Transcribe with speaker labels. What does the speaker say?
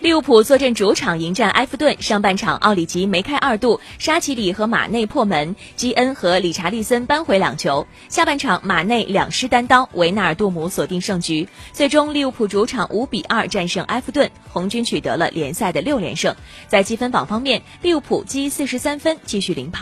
Speaker 1: 利物浦坐镇主场迎战埃弗顿上半场奥里吉梅开二度沙奇里和马内破门基恩和理查利森扳回两球。下半场马内两失单刀维纳尔杜姆锁定胜局。最终利物浦主场五比二战胜埃弗顿红军取得了联赛的六连胜。在积分榜方面利物浦积四十三分继续领跑。